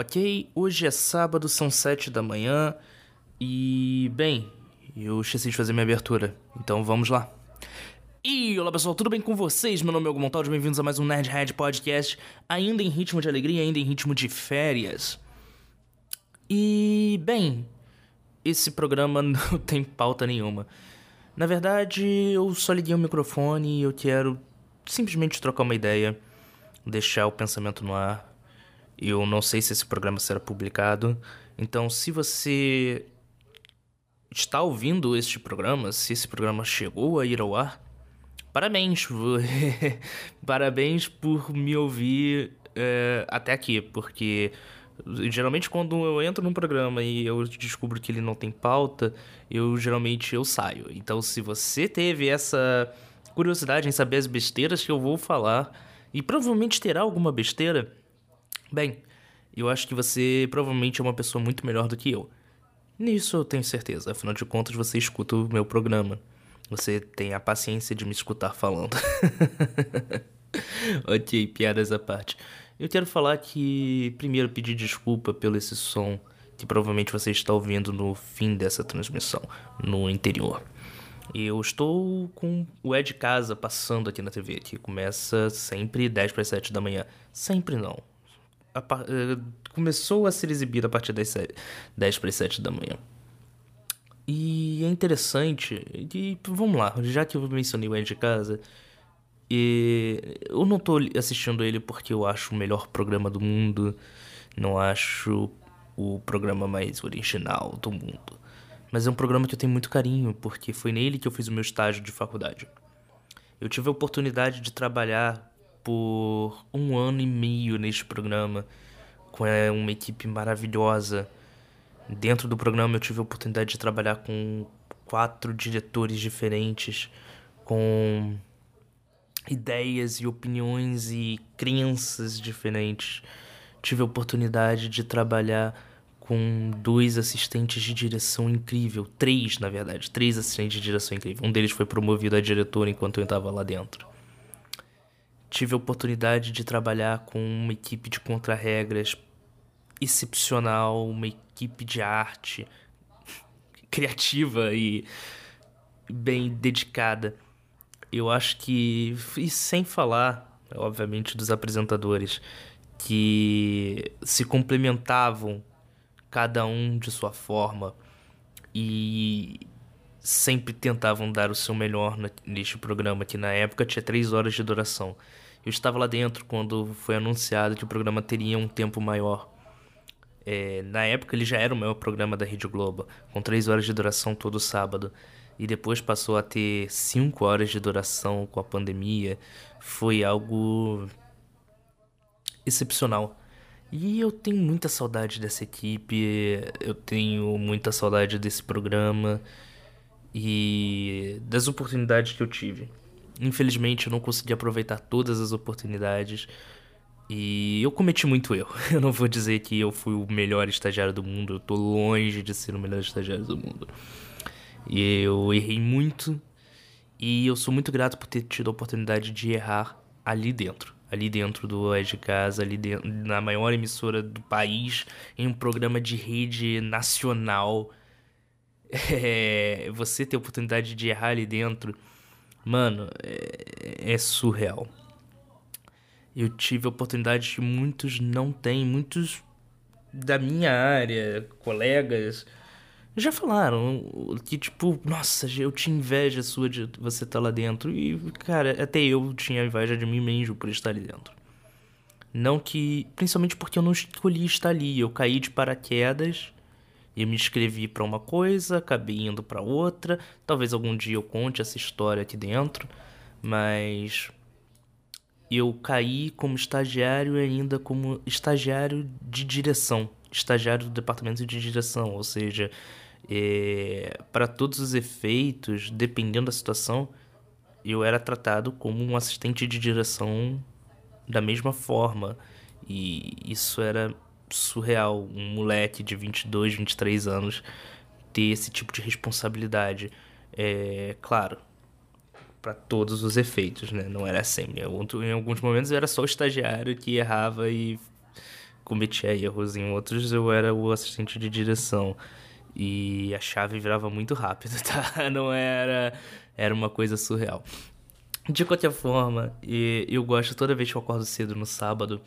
Ok, hoje é sábado, são sete da manhã e, bem, eu esqueci de fazer minha abertura, então vamos lá. E olá pessoal, tudo bem com vocês? Meu nome é Hugo Montaldi, bem-vindos a mais um Nerdhead Podcast, ainda em ritmo de alegria, ainda em ritmo de férias. E, bem, esse programa não tem pauta nenhuma. Na verdade, eu só liguei o microfone e eu quero simplesmente trocar uma ideia, deixar o pensamento no ar eu não sei se esse programa será publicado. Então, se você está ouvindo este programa, se esse programa chegou a ir ao ar, parabéns. parabéns por me ouvir é, até aqui, porque geralmente quando eu entro num programa e eu descubro que ele não tem pauta, eu geralmente eu saio. Então, se você teve essa curiosidade em saber as besteiras que eu vou falar, e provavelmente terá alguma besteira, Bem, eu acho que você provavelmente é uma pessoa muito melhor do que eu. Nisso eu tenho certeza, afinal de contas você escuta o meu programa. Você tem a paciência de me escutar falando. ok, piadas à parte. Eu quero falar que, primeiro, pedir desculpa pelo esse som que provavelmente você está ouvindo no fim dessa transmissão, no interior. Eu estou com o Ed Casa passando aqui na TV, que começa sempre 10 para 7 da manhã. Sempre não, a, uh, começou a ser exibido a partir das 10 para as 7 da manhã. E é interessante, e vamos lá, já que eu mencionei o Ed de Casa, e eu não tô assistindo ele porque eu acho o melhor programa do mundo, não acho o programa mais original do mundo. Mas é um programa que eu tenho muito carinho, porque foi nele que eu fiz o meu estágio de faculdade. Eu tive a oportunidade de trabalhar por um ano e meio neste programa, com é, uma equipe maravilhosa. Dentro do programa eu tive a oportunidade de trabalhar com quatro diretores diferentes, com ideias e opiniões e crenças diferentes. Tive a oportunidade de trabalhar com dois assistentes de direção incrível, três na verdade, três assistentes de direção incrível. Um deles foi promovido a diretor enquanto eu estava lá dentro tive a oportunidade de trabalhar com uma equipe de contrarregras excepcional, uma equipe de arte criativa e bem dedicada. Eu acho que, e sem falar, obviamente, dos apresentadores que se complementavam cada um de sua forma e sempre tentavam dar o seu melhor neste programa, que na época tinha três horas de duração. Eu estava lá dentro quando foi anunciado que o programa teria um tempo maior. É, na época ele já era o maior programa da Rede Globo, com três horas de duração todo sábado. E depois passou a ter cinco horas de duração com a pandemia. Foi algo excepcional. E eu tenho muita saudade dessa equipe, eu tenho muita saudade desse programa e das oportunidades que eu tive. Infelizmente eu não consegui aproveitar todas as oportunidades e eu cometi muito erro. Eu não vou dizer que eu fui o melhor estagiário do mundo, eu tô longe de ser o melhor estagiário do mundo. E eu errei muito e eu sou muito grato por ter tido a oportunidade de errar ali dentro. Ali dentro do Ed Casa, ali dentro, na maior emissora do país, em um programa de rede nacional. É, você ter a oportunidade de errar ali dentro Mano, é, é surreal. Eu tive a oportunidade que muitos não têm, muitos da minha área, colegas, já falaram que, tipo, nossa, eu tinha inveja sua de você estar tá lá dentro. E, cara, até eu tinha inveja de mim mesmo por estar ali dentro. Não que. Principalmente porque eu não escolhi estar ali. Eu caí de paraquedas eu me inscrevi para uma coisa, acabei indo para outra. Talvez algum dia eu conte essa história aqui dentro, mas eu caí como estagiário e ainda como estagiário de direção, estagiário do departamento de direção, ou seja, é, para todos os efeitos, dependendo da situação, eu era tratado como um assistente de direção da mesma forma. E isso era surreal um moleque de 22, 23 anos ter esse tipo de responsabilidade. É claro, para todos os efeitos, né? Não era sempre. Em alguns momentos era só o estagiário que errava e cometia erros, em outros eu era o assistente de direção. E a chave virava muito rápido, tá? Não era. Era uma coisa surreal. De qualquer forma, eu gosto toda vez que eu acordo cedo no sábado,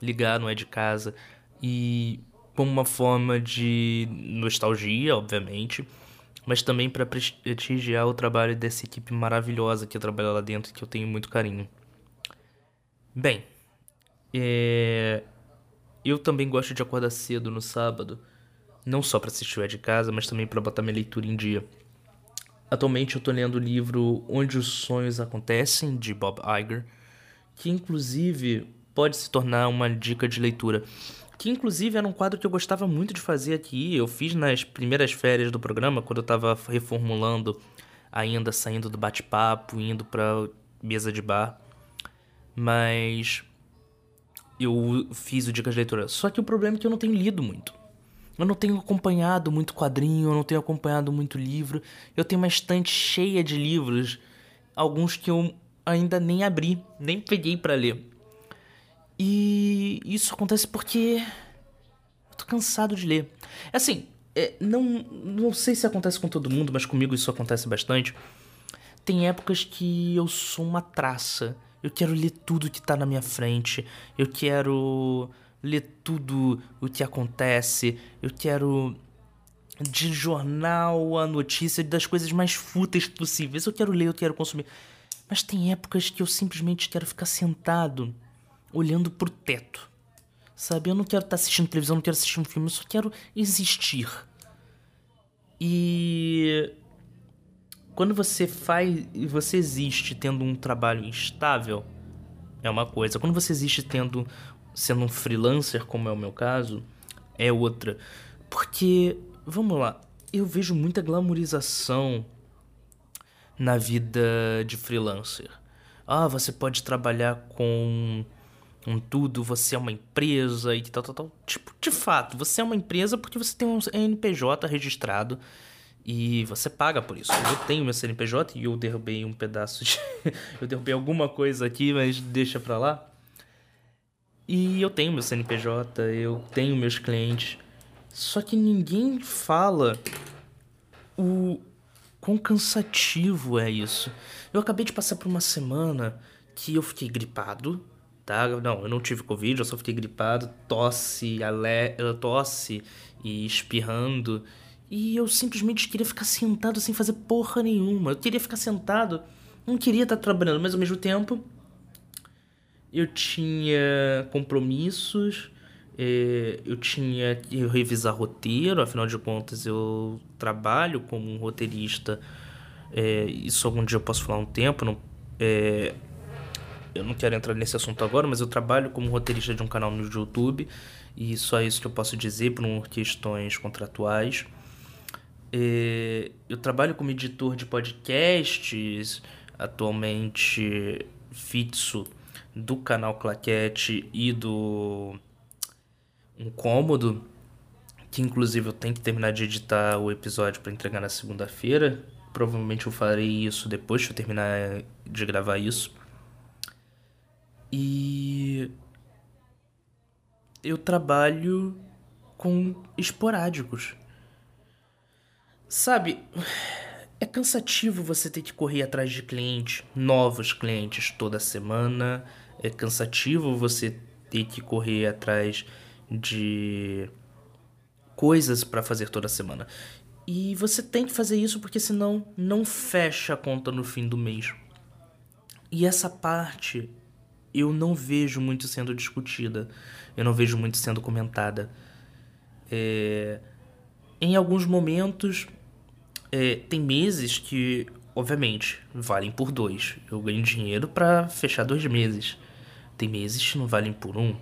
ligar não é de casa e como uma forma de nostalgia, obviamente, mas também para prestigiar o trabalho dessa equipe maravilhosa que trabalha lá dentro que eu tenho muito carinho. Bem, é... eu também gosto de acordar cedo no sábado, não só para assistir o É de Casa, mas também para botar minha leitura em dia. Atualmente eu estou lendo o livro Onde os Sonhos Acontecem, de Bob Iger, que inclusive pode se tornar uma dica de leitura. Que inclusive era um quadro que eu gostava muito de fazer aqui. Eu fiz nas primeiras férias do programa, quando eu estava reformulando, ainda saindo do bate-papo, indo para mesa de bar. Mas eu fiz o Dicas de Leitura. Só que o problema é que eu não tenho lido muito. Eu não tenho acompanhado muito quadrinho, eu não tenho acompanhado muito livro. Eu tenho uma estante cheia de livros, alguns que eu ainda nem abri, nem peguei para ler. E isso acontece porque eu tô cansado de ler. Assim, é, não, não sei se acontece com todo mundo, mas comigo isso acontece bastante. Tem épocas que eu sou uma traça. Eu quero ler tudo que tá na minha frente. Eu quero ler tudo o que acontece. Eu quero de jornal a notícia das coisas mais fúteis possíveis. Eu quero ler, eu quero consumir. Mas tem épocas que eu simplesmente quero ficar sentado, olhando pro teto. Sabe? Eu não quero estar tá assistindo televisão, não quero assistir um filme, eu só quero existir. E quando você faz, você existe tendo um trabalho estável, é uma coisa. Quando você existe tendo sendo um freelancer, como é o meu caso, é outra. Porque, vamos lá, eu vejo muita glamorização na vida de freelancer. Ah, você pode trabalhar com um tudo, você é uma empresa e tal, tal, tal. Tipo, de fato, você é uma empresa porque você tem um NPJ registrado e você paga por isso. Eu tenho meu CNPJ e eu derrubei um pedaço de. eu derrubei alguma coisa aqui, mas deixa pra lá. E eu tenho meu CNPJ, eu tenho meus clientes. Só que ninguém fala o quão cansativo é isso. Eu acabei de passar por uma semana que eu fiquei gripado, tá? Não, eu não tive Covid, eu só fiquei gripado, tosse, ale... tosse e espirrando. E eu simplesmente queria ficar sentado sem fazer porra nenhuma. Eu queria ficar sentado, não queria estar trabalhando, mas ao mesmo tempo eu tinha compromissos, é, eu tinha que revisar roteiro, afinal de contas eu trabalho como um roteirista. É, isso algum dia eu posso falar um tempo. Não, é, eu não quero entrar nesse assunto agora, mas eu trabalho como roteirista de um canal no YouTube e só isso que eu posso dizer por questões contratuais. É, eu trabalho como editor de podcasts, atualmente fixo do canal Claquete e do Incômodo, que inclusive eu tenho que terminar de editar o episódio para entregar na segunda-feira. Provavelmente eu farei isso depois que eu terminar de gravar isso. E eu trabalho com esporádicos. Sabe, é cansativo você ter que correr atrás de clientes, novos clientes toda semana é cansativo você ter que correr atrás de coisas para fazer toda semana. E você tem que fazer isso porque senão não fecha a conta no fim do mês. E essa parte eu não vejo muito sendo discutida, eu não vejo muito sendo comentada. É... Em alguns momentos, é... tem meses que, obviamente, valem por dois. Eu ganho dinheiro para fechar dois meses. Tem meses que não valem por um.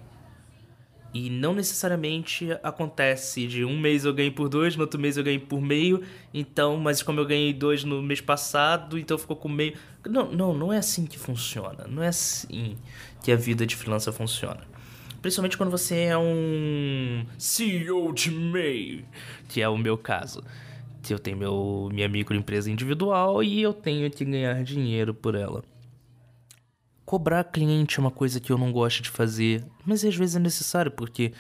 E não necessariamente acontece de um mês eu ganhei por dois, no outro mês eu ganhei por meio, então, mas como eu ganhei dois no mês passado, então ficou com meio. Não, não, não é assim que funciona. Não é assim que a vida de freelancer funciona. Principalmente quando você é um CEO de MEI, que é o meu caso. Que eu tenho meu, minha microempresa individual e eu tenho que ganhar dinheiro por ela. Cobrar cliente é uma coisa que eu não gosto de fazer, mas às vezes é necessário porque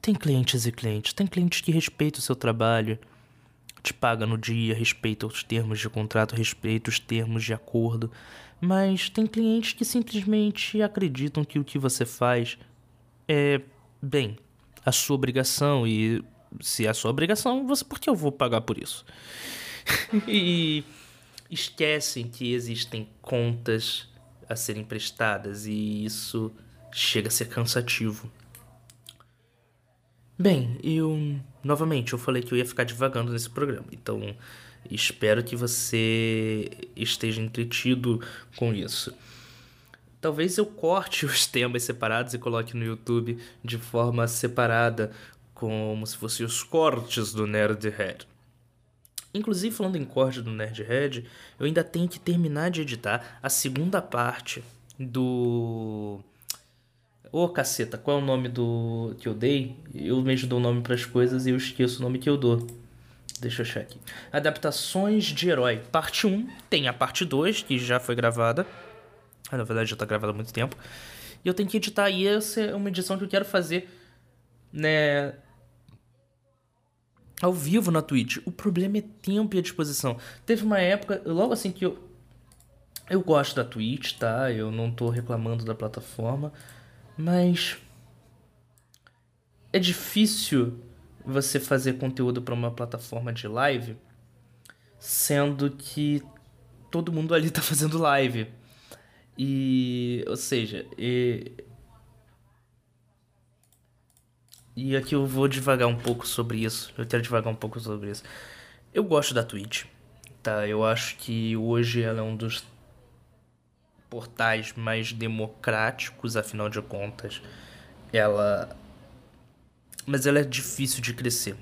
tem clientes e clientes. Tem clientes que respeitam o seu trabalho, te paga no dia, respeita os termos de contrato, respeita os termos de acordo. Mas tem clientes que simplesmente acreditam que o que você faz é, bem, a sua obrigação e se é a sua obrigação, você por que eu vou pagar por isso? e esquecem que existem contas a serem prestadas e isso chega a ser cansativo. Bem, eu novamente eu falei que eu ia ficar divagando nesse programa, então espero que você esteja entretido com isso. Talvez eu corte os temas separados e coloque no YouTube de forma separada, como se fossem os cortes do Nerdhead. Inclusive, falando em corte do Nerdhead, eu ainda tenho que terminar de editar a segunda parte do Ô oh, caceta, qual é o nome do que eu dei? Eu mesmo dou nome para as coisas e eu esqueço o nome que eu dou. Deixa eu achar aqui. Adaptações de herói. Parte 1. Tem a parte 2, que já foi gravada. Ah, na verdade já tá gravada há muito tempo. E eu tenho que editar. E essa é uma edição que eu quero fazer, né? Ao vivo na Twitch. O problema é tempo e a disposição. Teve uma época, logo assim que eu. Eu gosto da Twitch, tá? Eu não tô reclamando da plataforma. Mas é difícil você fazer conteúdo para uma plataforma de live, sendo que todo mundo ali tá fazendo live. E, ou seja, e, e aqui eu vou devagar um pouco sobre isso. Eu quero devagar um pouco sobre isso. Eu gosto da Twitch, tá? Eu acho que hoje ela é um dos portais mais democráticos, afinal de contas, ela. Mas ela é difícil de crescer.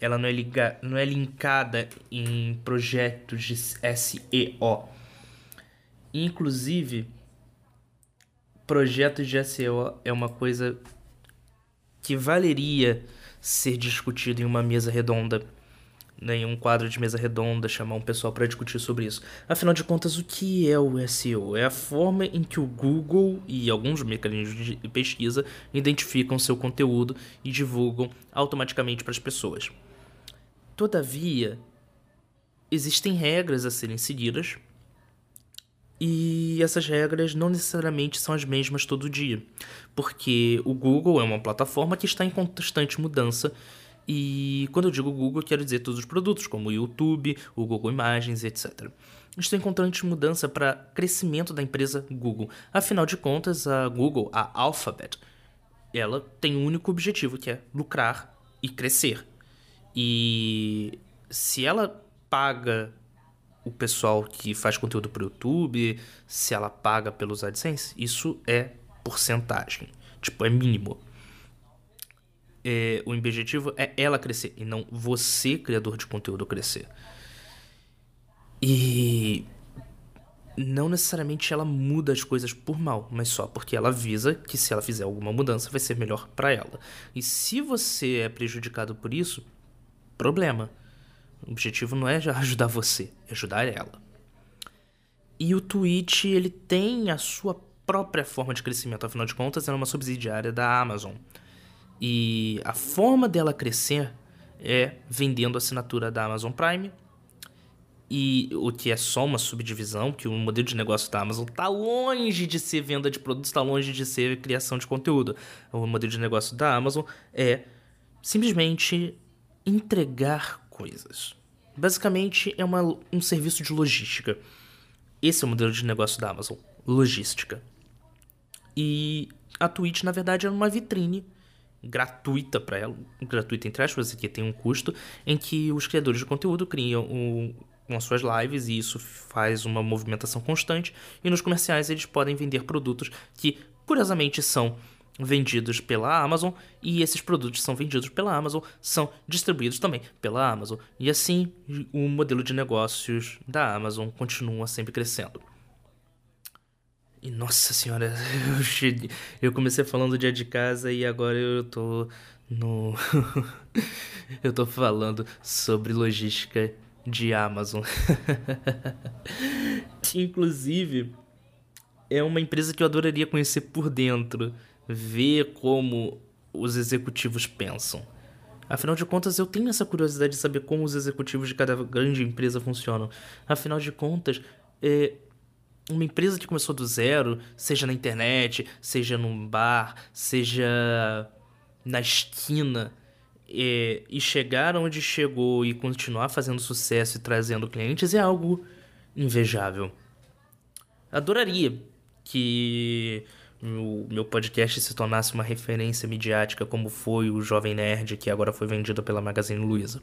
Ela não é, liga... não é linkada em projetos de SEO. Inclusive, projetos de SEO é uma coisa que valeria ser discutido em uma mesa redonda né, em um quadro de mesa redonda, chamar um pessoal para discutir sobre isso. Afinal de contas, o que é o SEO? É a forma em que o Google e alguns mecanismos de pesquisa identificam seu conteúdo e divulgam automaticamente para as pessoas. Todavia, existem regras a serem seguidas e essas regras não necessariamente são as mesmas todo dia, porque o Google é uma plataforma que está em constante mudança e quando eu digo Google, eu quero dizer todos os produtos, como o YouTube, o Google Imagens, etc. Estou encontrando mudança para crescimento da empresa Google. Afinal de contas, a Google, a Alphabet, ela tem um único objetivo, que é lucrar e crescer. E se ela paga o pessoal que faz conteúdo para o YouTube, se ela paga pelos AdSense, isso é porcentagem. Tipo, é mínimo é, o objetivo é ela crescer e não você, criador de conteúdo, crescer. E não necessariamente ela muda as coisas por mal, mas só porque ela avisa que se ela fizer alguma mudança vai ser melhor para ela. E se você é prejudicado por isso, problema. O objetivo não é ajudar você, é ajudar ela. E o Twitch, ele tem a sua própria forma de crescimento, afinal de contas, é uma subsidiária da Amazon. E a forma dela crescer é vendendo assinatura da Amazon Prime. E o que é só uma subdivisão, que o modelo de negócio da Amazon está longe de ser venda de produtos, está longe de ser criação de conteúdo. O modelo de negócio da Amazon é simplesmente entregar coisas. Basicamente é uma, um serviço de logística. Esse é o modelo de negócio da Amazon, logística. E a Twitch, na verdade, é uma vitrine gratuita para ela, gratuita entre aspas, que tem um custo, em que os criadores de conteúdo criam com suas lives e isso faz uma movimentação constante. E nos comerciais eles podem vender produtos que, curiosamente, são vendidos pela Amazon e esses produtos são vendidos pela Amazon são distribuídos também pela Amazon e assim o modelo de negócios da Amazon continua sempre crescendo. E nossa senhora, eu, cheguei, eu comecei falando dia de casa e agora eu tô no. eu tô falando sobre logística de Amazon. inclusive é uma empresa que eu adoraria conhecer por dentro, ver como os executivos pensam. Afinal de contas, eu tenho essa curiosidade de saber como os executivos de cada grande empresa funcionam. Afinal de contas, é, uma empresa que começou do zero, seja na internet, seja num bar, seja na esquina, é, e chegar onde chegou e continuar fazendo sucesso e trazendo clientes é algo invejável. Adoraria que o meu podcast se tornasse uma referência midiática como foi o Jovem Nerd, que agora foi vendido pela Magazine Luiza.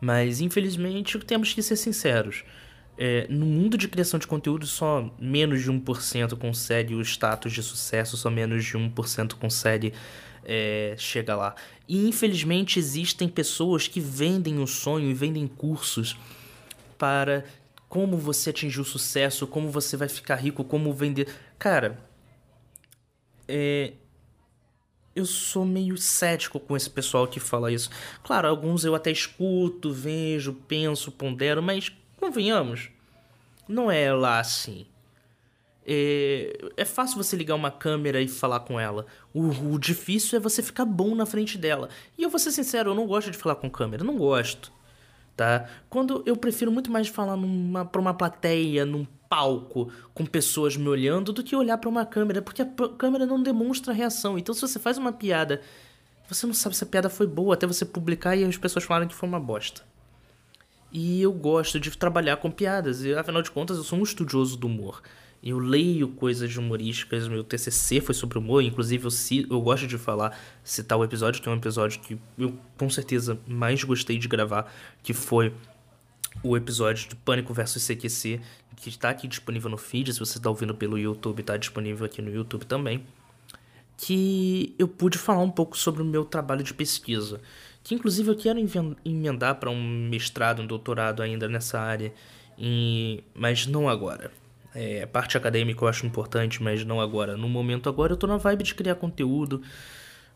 Mas, infelizmente, temos que ser sinceros. É, no mundo de criação de conteúdo, só menos de 1% consegue o status de sucesso, só menos de 1% consegue é, chegar lá. E infelizmente existem pessoas que vendem o sonho e vendem cursos para como você atingir o sucesso, como você vai ficar rico, como vender. Cara, é, eu sou meio cético com esse pessoal que fala isso. Claro, alguns eu até escuto, vejo, penso, pondero, mas convenhamos, não é lá assim. É, é fácil você ligar uma câmera e falar com ela. O, o, difícil é você ficar bom na frente dela. E eu vou ser sincero, eu não gosto de falar com câmera, não gosto. Tá? Quando eu prefiro muito mais falar numa, pra uma plateia, num palco, com pessoas me olhando, do que olhar para uma câmera, porque a câmera não demonstra reação. Então, se você faz uma piada, você não sabe se a piada foi boa até você publicar e as pessoas falarem que foi uma bosta. E eu gosto de trabalhar com piadas, e afinal de contas eu sou um estudioso do humor. Eu leio coisas humorísticas, meu TCC foi sobre humor, inclusive eu, eu gosto de falar, citar o episódio, que é um episódio que eu com certeza mais gostei de gravar, que foi o episódio de Pânico vs CQC, que está aqui disponível no feed, se você está ouvindo pelo YouTube, está disponível aqui no YouTube também, que eu pude falar um pouco sobre o meu trabalho de pesquisa que inclusive eu quero emendar para um mestrado, um doutorado ainda nessa área, e... mas não agora. É, a parte acadêmica eu acho importante, mas não agora. No momento agora eu tô na vibe de criar conteúdo,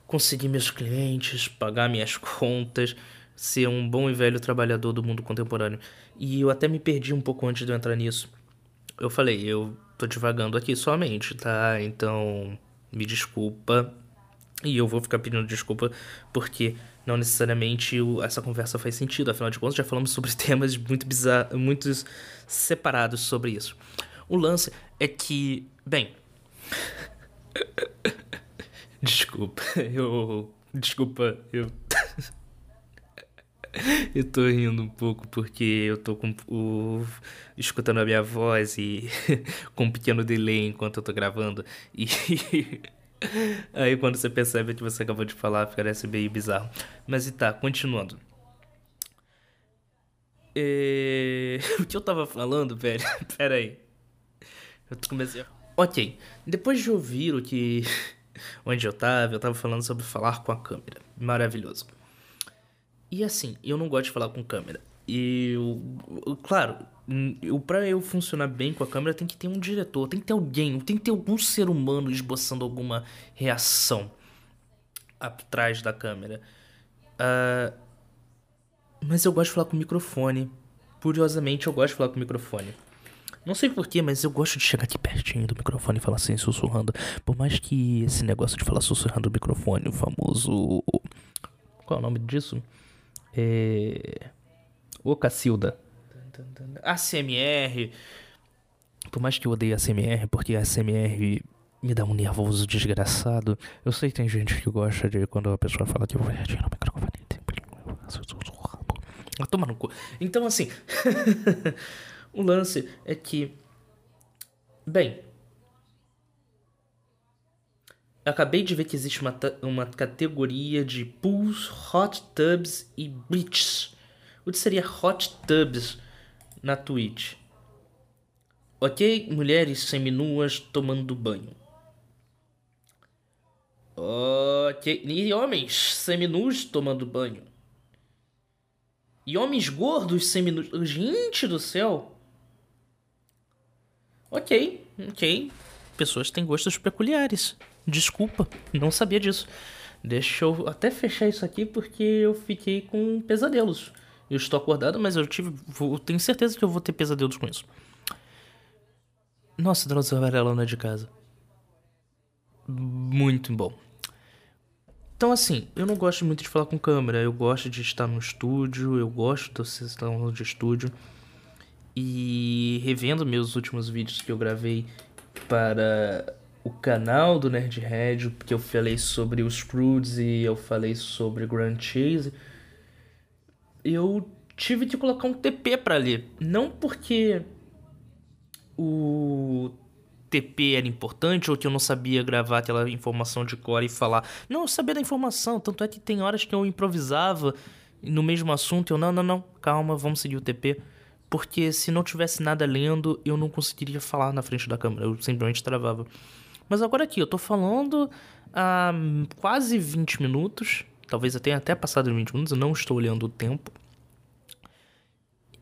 conseguir meus clientes, pagar minhas contas, ser um bom e velho trabalhador do mundo contemporâneo. E eu até me perdi um pouco antes de eu entrar nisso. Eu falei, eu tô divagando aqui somente, tá? Então, me desculpa. E eu vou ficar pedindo desculpa porque não necessariamente essa conversa faz sentido. Afinal de contas, já falamos sobre temas muito bizarros, muito separados sobre isso. O lance é que, bem. desculpa, eu. Desculpa, eu. eu tô rindo um pouco porque eu tô com o. escutando a minha voz e com um pequeno delay enquanto eu tô gravando. E. Aí quando você percebe que você acabou de falar, parece meio bizarro. Mas e tá, continuando. E... o que eu tava falando, velho? Pera aí. Eu comecei. Ok, depois de ouvir o que. Onde eu tava, eu tava falando sobre falar com a câmera. Maravilhoso. E assim, eu não gosto de falar com câmera. E eu, claro, eu, pra eu funcionar bem com a câmera tem que ter um diretor, tem que ter alguém, tem que ter algum ser humano esboçando alguma reação atrás da câmera. Uh, mas eu gosto de falar com o microfone. Curiosamente, eu gosto de falar com o microfone. Não sei porquê, mas eu gosto de chegar aqui pertinho do microfone e falar assim, sussurrando. Por mais que esse negócio de falar sussurrando o microfone, o famoso. Qual é o nome disso? É. Ô Cacilda. ACMR. Por mais que eu odeie ACMR, porque ACMR me dá um nervoso desgraçado. Eu sei que tem gente que gosta de quando a pessoa fala que eu vou reagir no microfone. Toma no cu. Então, assim. o lance é que. Bem. Acabei de ver que existe uma, uma categoria de pools, hot tubs e beaches o que seria hot tubs na Twitch. Ok, mulheres seminuas tomando banho. Ok, e homens seminus tomando banho. E homens gordos seminus. Gente do céu! Ok, ok. Pessoas têm gostos peculiares. Desculpa, não sabia disso. Deixa eu até fechar isso aqui porque eu fiquei com pesadelos. Eu estou acordado, mas eu tive. Tenho certeza que eu vou ter pesadelos com isso. Nossa, Drosselvarela não é de casa. Muito bom. Então, assim, eu não gosto muito de falar com câmera. Eu gosto de estar no estúdio, eu gosto de estar de estúdio. E revendo meus últimos vídeos que eu gravei para o canal do Nerdhead, porque eu falei sobre os Prudes e eu falei sobre Grand Chase, eu tive que colocar um TP para ler. Não porque o TP era importante ou que eu não sabia gravar aquela informação de core e falar. Não, eu sabia da informação, tanto é que tem horas que eu improvisava no mesmo assunto, eu não, não, não, calma, vamos seguir o TP. Porque se não tivesse nada lendo, eu não conseguiria falar na frente da câmera, eu simplesmente travava. Mas agora aqui, eu tô falando há quase 20 minutos, talvez até até passado 20 minutos, eu não estou olhando o tempo.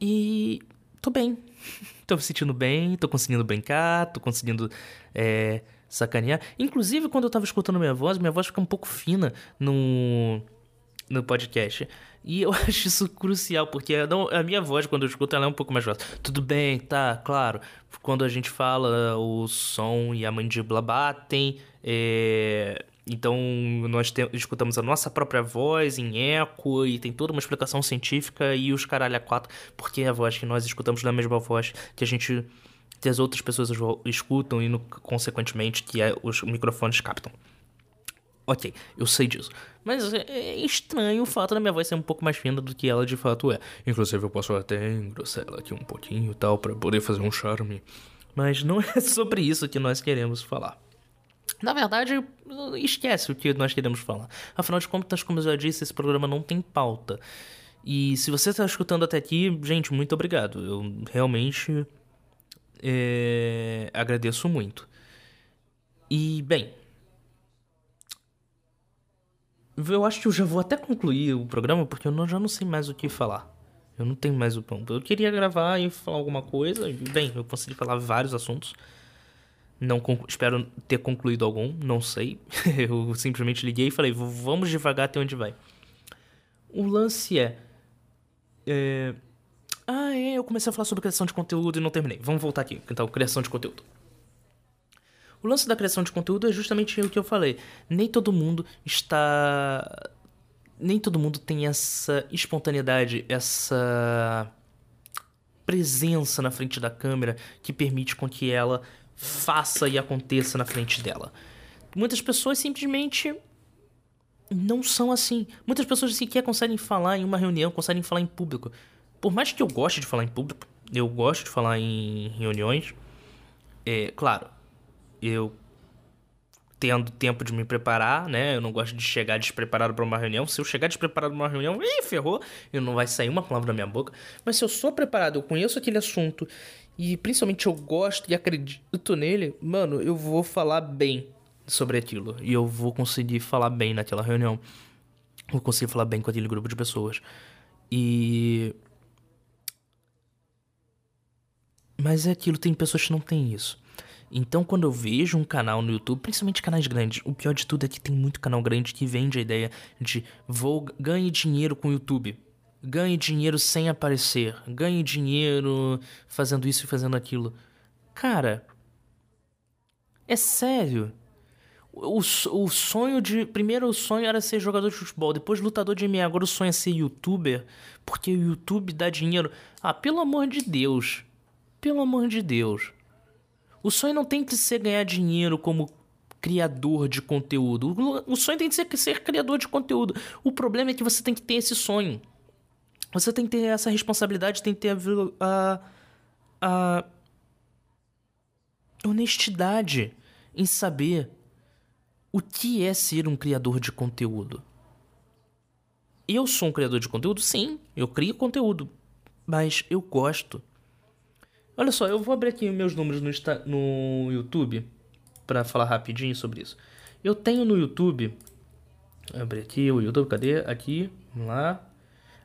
E tô bem. tô me sentindo bem, tô conseguindo brincar, tô conseguindo é, sacanear. Inclusive, quando eu tava escutando minha voz, minha voz fica um pouco fina no, no podcast. E eu acho isso crucial, porque a minha voz, quando eu escuto, ela é um pouco mais grossa. Tudo bem, tá, claro. Quando a gente fala, o som e a mandíbula batem. É... Então, nós te... escutamos a nossa própria voz em eco e tem toda uma explicação científica e os caralho a quatro, porque é a voz que nós escutamos na mesma voz que a gente que as outras pessoas escutam e, no, consequentemente, que é, os microfones captam. Ok, eu sei disso. Mas é, é estranho o fato da minha voz ser um pouco mais fina do que ela de fato é. Inclusive, eu posso até engrossar ela aqui um pouquinho e tal, para poder fazer um charme. Mas não é sobre isso que nós queremos falar. Na verdade, esquece o que nós queremos falar. Afinal de contas, como eu já disse, esse programa não tem pauta. E se você está escutando até aqui, gente, muito obrigado. Eu realmente é, agradeço muito. E, bem, eu acho que eu já vou até concluir o programa, porque eu não, já não sei mais o que falar. Eu não tenho mais o pão. Eu queria gravar e falar alguma coisa. Bem, eu consegui falar vários assuntos. Não espero ter concluído algum, não sei. eu simplesmente liguei e falei, vamos devagar até onde vai. O lance é, é. Ah, é, eu comecei a falar sobre criação de conteúdo e não terminei. Vamos voltar aqui. Então, criação de conteúdo. O lance da criação de conteúdo é justamente o que eu falei. Nem todo mundo está. Nem todo mundo tem essa espontaneidade, essa presença na frente da câmera que permite com que ela faça e aconteça na frente dela. Muitas pessoas simplesmente não são assim. Muitas pessoas sequer conseguem falar em uma reunião, conseguem falar em público. Por mais que eu goste de falar em público, eu gosto de falar em reuniões. É, claro, eu tendo tempo de me preparar, né? Eu não gosto de chegar despreparado para uma reunião. Se eu chegar despreparado para uma reunião, ih, ferrou, e não vai sair uma palavra da minha boca. Mas se eu sou preparado, eu conheço aquele assunto e principalmente eu gosto e acredito nele, mano, eu vou falar bem sobre aquilo e eu vou conseguir falar bem naquela reunião. Vou conseguir falar bem com aquele grupo de pessoas. E mas é aquilo, tem pessoas que não têm isso. Então, quando eu vejo um canal no YouTube, principalmente canais grandes, o pior de tudo é que tem muito canal grande que vende a ideia de vou ganhe dinheiro com o YouTube. Ganhe dinheiro sem aparecer. Ganhe dinheiro fazendo isso e fazendo aquilo. Cara, é sério. O, o sonho de. Primeiro o sonho era ser jogador de futebol, depois lutador de MMA, agora o sonho é ser youtuber, porque o YouTube dá dinheiro. Ah, pelo amor de Deus. Pelo amor de Deus. O sonho não tem que ser ganhar dinheiro como criador de conteúdo. O sonho tem que ser ser criador de conteúdo. O problema é que você tem que ter esse sonho. Você tem que ter essa responsabilidade, tem que ter a, a, a honestidade em saber o que é ser um criador de conteúdo. Eu sou um criador de conteúdo? Sim, eu crio conteúdo. Mas eu gosto Olha só, eu vou abrir aqui meus números no, no YouTube para falar rapidinho sobre isso. Eu tenho no YouTube. Abrir aqui o YouTube, cadê? Aqui, vamos lá.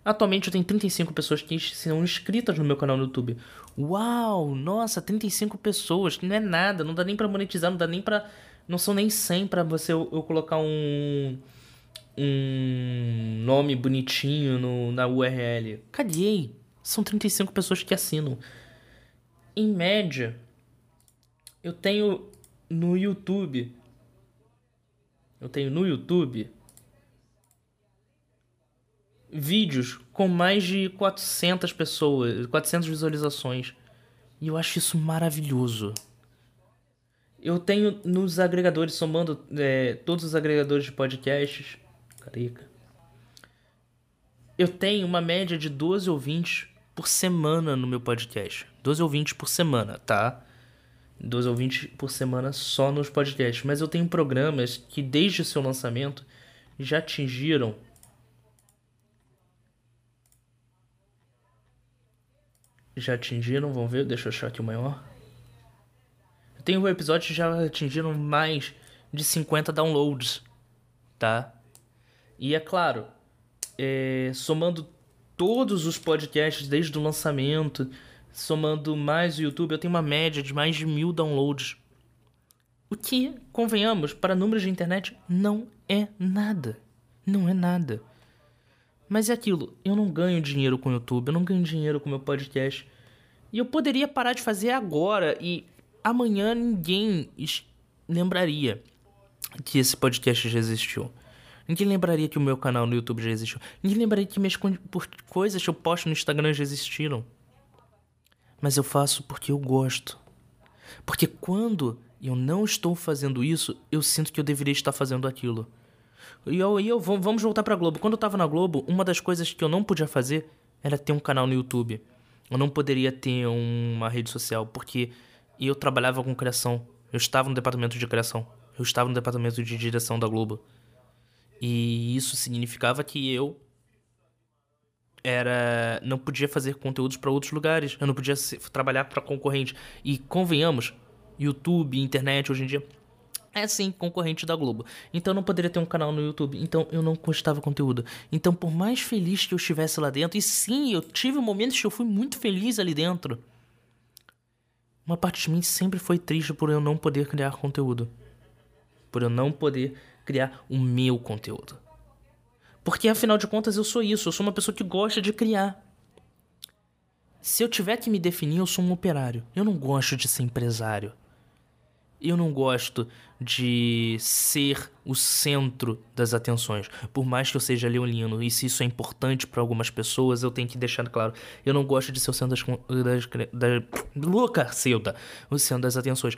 Atualmente eu tenho 35 pessoas que são inscritas no meu canal no YouTube. Uau, nossa, 35 pessoas, não é nada, não dá nem para monetizar, não dá nem para não são nem 100 para você eu, eu, colocar um um nome bonitinho no, na URL. Caguei. São 35 pessoas que assinam em média, eu tenho no YouTube. Eu tenho no YouTube vídeos com mais de 400 pessoas, 400 visualizações. E eu acho isso maravilhoso. Eu tenho nos agregadores, somando é, todos os agregadores de podcasts. Carica. Eu tenho uma média de 12 ouvintes por semana no meu podcast. 12 ouvintes por semana, tá? 12 ouvintes por semana só nos podcasts. Mas eu tenho programas que, desde o seu lançamento, já atingiram. Já atingiram, vamos ver, deixa eu achar aqui o maior. Eu tenho episódios que já atingiram mais de 50 downloads, tá? E é claro, é, somando todos os podcasts desde o lançamento, somando mais o YouTube, eu tenho uma média de mais de mil downloads. O que, convenhamos, para números de internet não é nada. Não é nada. Mas é aquilo, eu não ganho dinheiro com o YouTube, eu não ganho dinheiro com o meu podcast. E eu poderia parar de fazer agora e amanhã ninguém lembraria que esse podcast já existiu. Ninguém lembraria que o meu canal no YouTube já existiu. Ninguém lembraria que minhas coisas que eu posto no Instagram já existiram. Mas eu faço porque eu gosto. Porque quando eu não estou fazendo isso, eu sinto que eu deveria estar fazendo aquilo. E eu, e eu vamos voltar pra Globo. Quando eu tava na Globo, uma das coisas que eu não podia fazer era ter um canal no YouTube. Eu não poderia ter uma rede social, porque eu trabalhava com criação. Eu estava no departamento de criação. Eu estava no departamento de direção da Globo. E isso significava que eu era não podia fazer conteúdos para outros lugares, eu não podia trabalhar para concorrente. E convenhamos, YouTube, internet hoje em dia é sim concorrente da Globo. Então eu não poderia ter um canal no YouTube. Então eu não postava conteúdo. Então, por mais feliz que eu estivesse lá dentro, e sim, eu tive momentos que eu fui muito feliz ali dentro. Uma parte de mim sempre foi triste por eu não poder criar conteúdo. Por eu não poder criar o meu conteúdo. Porque afinal de contas eu sou isso, eu sou uma pessoa que gosta de criar. Se eu tiver que me definir, eu sou um operário. Eu não gosto de ser empresário. Eu não gosto de ser o centro das atenções. Por mais que eu seja leonino, e se isso é importante para algumas pessoas, eu tenho que deixar claro. Eu não gosto de ser o centro das. das, das Luca, Ceuta, o centro das atenções.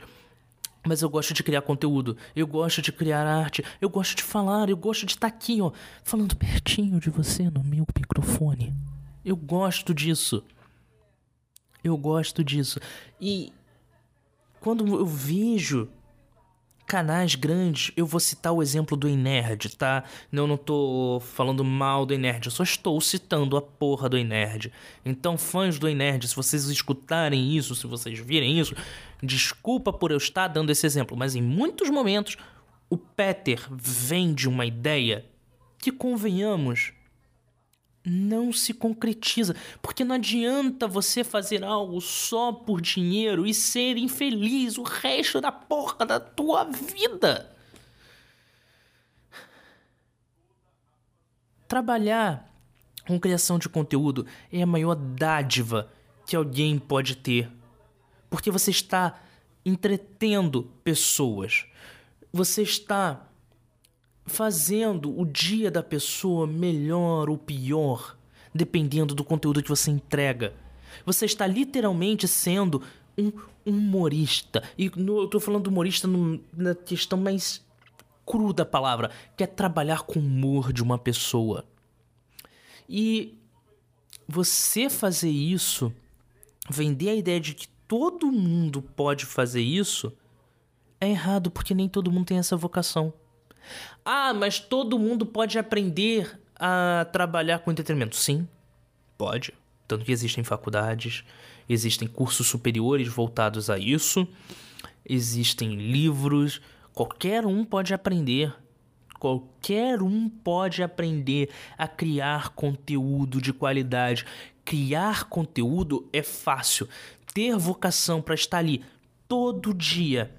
Mas eu gosto de criar conteúdo, eu gosto de criar arte, eu gosto de falar, eu gosto de estar tá aqui, ó, falando pertinho de você no meu microfone. Eu gosto disso. Eu gosto disso. E quando eu vejo canais grandes, eu vou citar o exemplo do Enerd, tá? Eu não tô falando mal do Enerd, eu só estou citando a porra do Enerd. Então, fãs do Enerd, se vocês escutarem isso, se vocês virem isso, desculpa por eu estar dando esse exemplo, mas em muitos momentos o Peter vende uma ideia que, convenhamos, não se concretiza. Porque não adianta você fazer algo só por dinheiro e ser infeliz o resto da porra da tua vida. Trabalhar com criação de conteúdo é a maior dádiva que alguém pode ter. Porque você está entretendo pessoas. Você está fazendo o dia da pessoa melhor ou pior, dependendo do conteúdo que você entrega. Você está literalmente sendo um humorista. E no, eu estou falando humorista no, na questão mais cru da palavra, que é trabalhar com o humor de uma pessoa. E você fazer isso, vender a ideia de que todo mundo pode fazer isso, é errado, porque nem todo mundo tem essa vocação. Ah, mas todo mundo pode aprender a trabalhar com entretenimento. Sim, pode. Tanto que existem faculdades, existem cursos superiores voltados a isso, existem livros, qualquer um pode aprender. Qualquer um pode aprender a criar conteúdo de qualidade. Criar conteúdo é fácil. Ter vocação para estar ali todo dia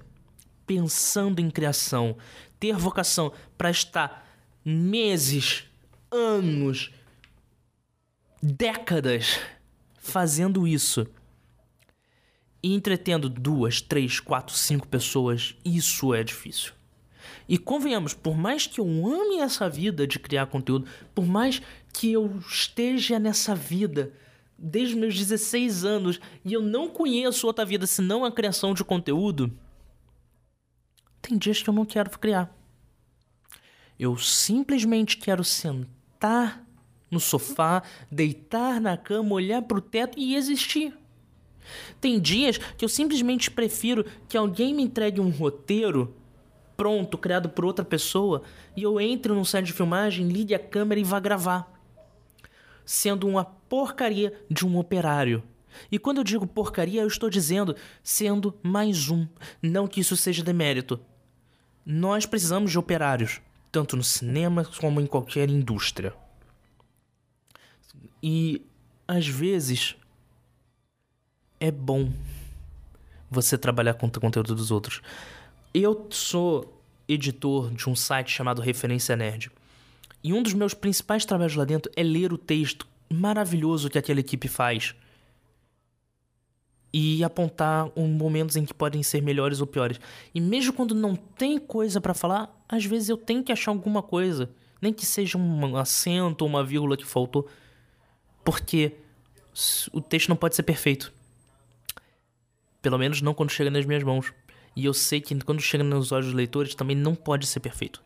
pensando em criação, ter vocação para estar meses, anos, décadas fazendo isso e entretendo duas, três, quatro, cinco pessoas, isso é difícil. E convenhamos, por mais que eu ame essa vida de criar conteúdo, por mais que eu esteja nessa vida desde meus 16 anos e eu não conheço outra vida senão a criação de conteúdo, tem dias que eu não quero criar. Eu simplesmente quero sentar no sofá, deitar na cama, olhar para o teto e existir. Tem dias que eu simplesmente prefiro que alguém me entregue um roteiro pronto, criado por outra pessoa, e eu entre num set de filmagem, ligue a câmera e vá gravar. Sendo uma porcaria de um operário. E quando eu digo porcaria, eu estou dizendo sendo mais um. Não que isso seja demérito. Nós precisamos de operários, tanto no cinema como em qualquer indústria. E às vezes é bom você trabalhar com o conteúdo dos outros. Eu sou editor de um site chamado Referência Nerd. E um dos meus principais trabalhos lá dentro é ler o texto maravilhoso que aquela equipe faz e apontar um momentos em que podem ser melhores ou piores. E mesmo quando não tem coisa para falar, às vezes eu tenho que achar alguma coisa, nem que seja um acento ou uma vírgula que faltou, porque o texto não pode ser perfeito. Pelo menos não quando chega nas minhas mãos. E eu sei que quando chega nos olhos dos leitores também não pode ser perfeito.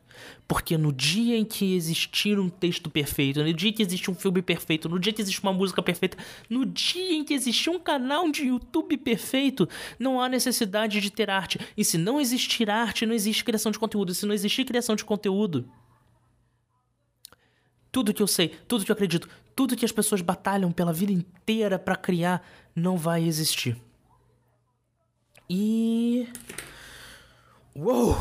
Porque no dia em que existir um texto perfeito, no dia que existe um filme perfeito, no dia que existe uma música perfeita, no dia em que existir um canal de YouTube perfeito, não há necessidade de ter arte. E se não existir arte, não existe criação de conteúdo. E se não existir criação de conteúdo, tudo que eu sei, tudo que eu acredito, tudo que as pessoas batalham pela vida inteira para criar não vai existir. E. Uou!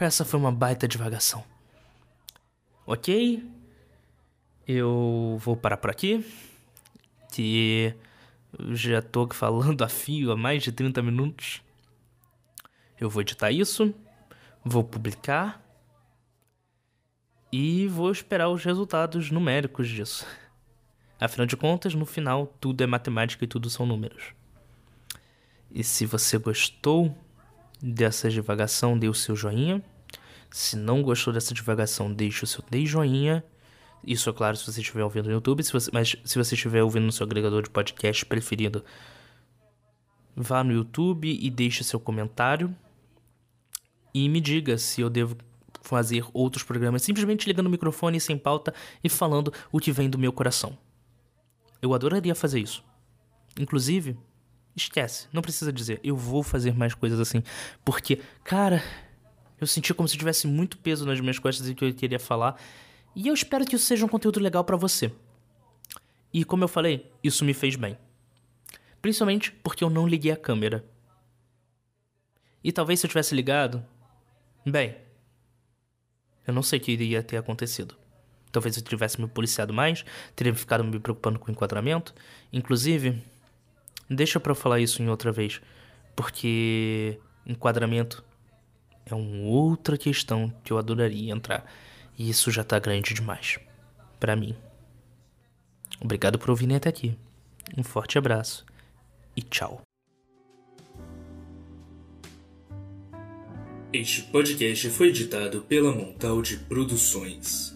Essa foi uma baita divagação. Ok? Eu vou parar por aqui. Que já tô falando a fio há mais de 30 minutos. Eu vou editar isso, vou publicar e vou esperar os resultados numéricos disso. Afinal de contas, no final, tudo é matemática e tudo são números. E se você gostou dessa divagação, dê o seu joinha. Se não gostou dessa divagação, deixe o seu dei joinha. Isso é claro se você estiver ouvindo no YouTube, se você, mas se você estiver ouvindo no seu agregador de podcast preferido, vá no YouTube e deixe seu comentário. E me diga se eu devo fazer outros programas simplesmente ligando o microfone sem pauta e falando o que vem do meu coração. Eu adoraria fazer isso. Inclusive, esquece, não precisa dizer, eu vou fazer mais coisas assim. Porque, cara, eu senti como se tivesse muito peso nas minhas costas e que eu queria falar. E eu espero que isso seja um conteúdo legal para você. E como eu falei, isso me fez bem. Principalmente porque eu não liguei a câmera. E talvez se eu tivesse ligado, bem, eu não sei o que iria ter acontecido. Talvez eu tivesse me policiado mais, teria ficado me preocupando com o enquadramento. Inclusive, Deixa para falar isso em outra vez, porque enquadramento é uma outra questão que eu adoraria entrar, e isso já tá grande demais para mim. Obrigado por ouvirem até aqui. Um forte abraço e tchau. Este podcast foi editado pela Montalde Produções.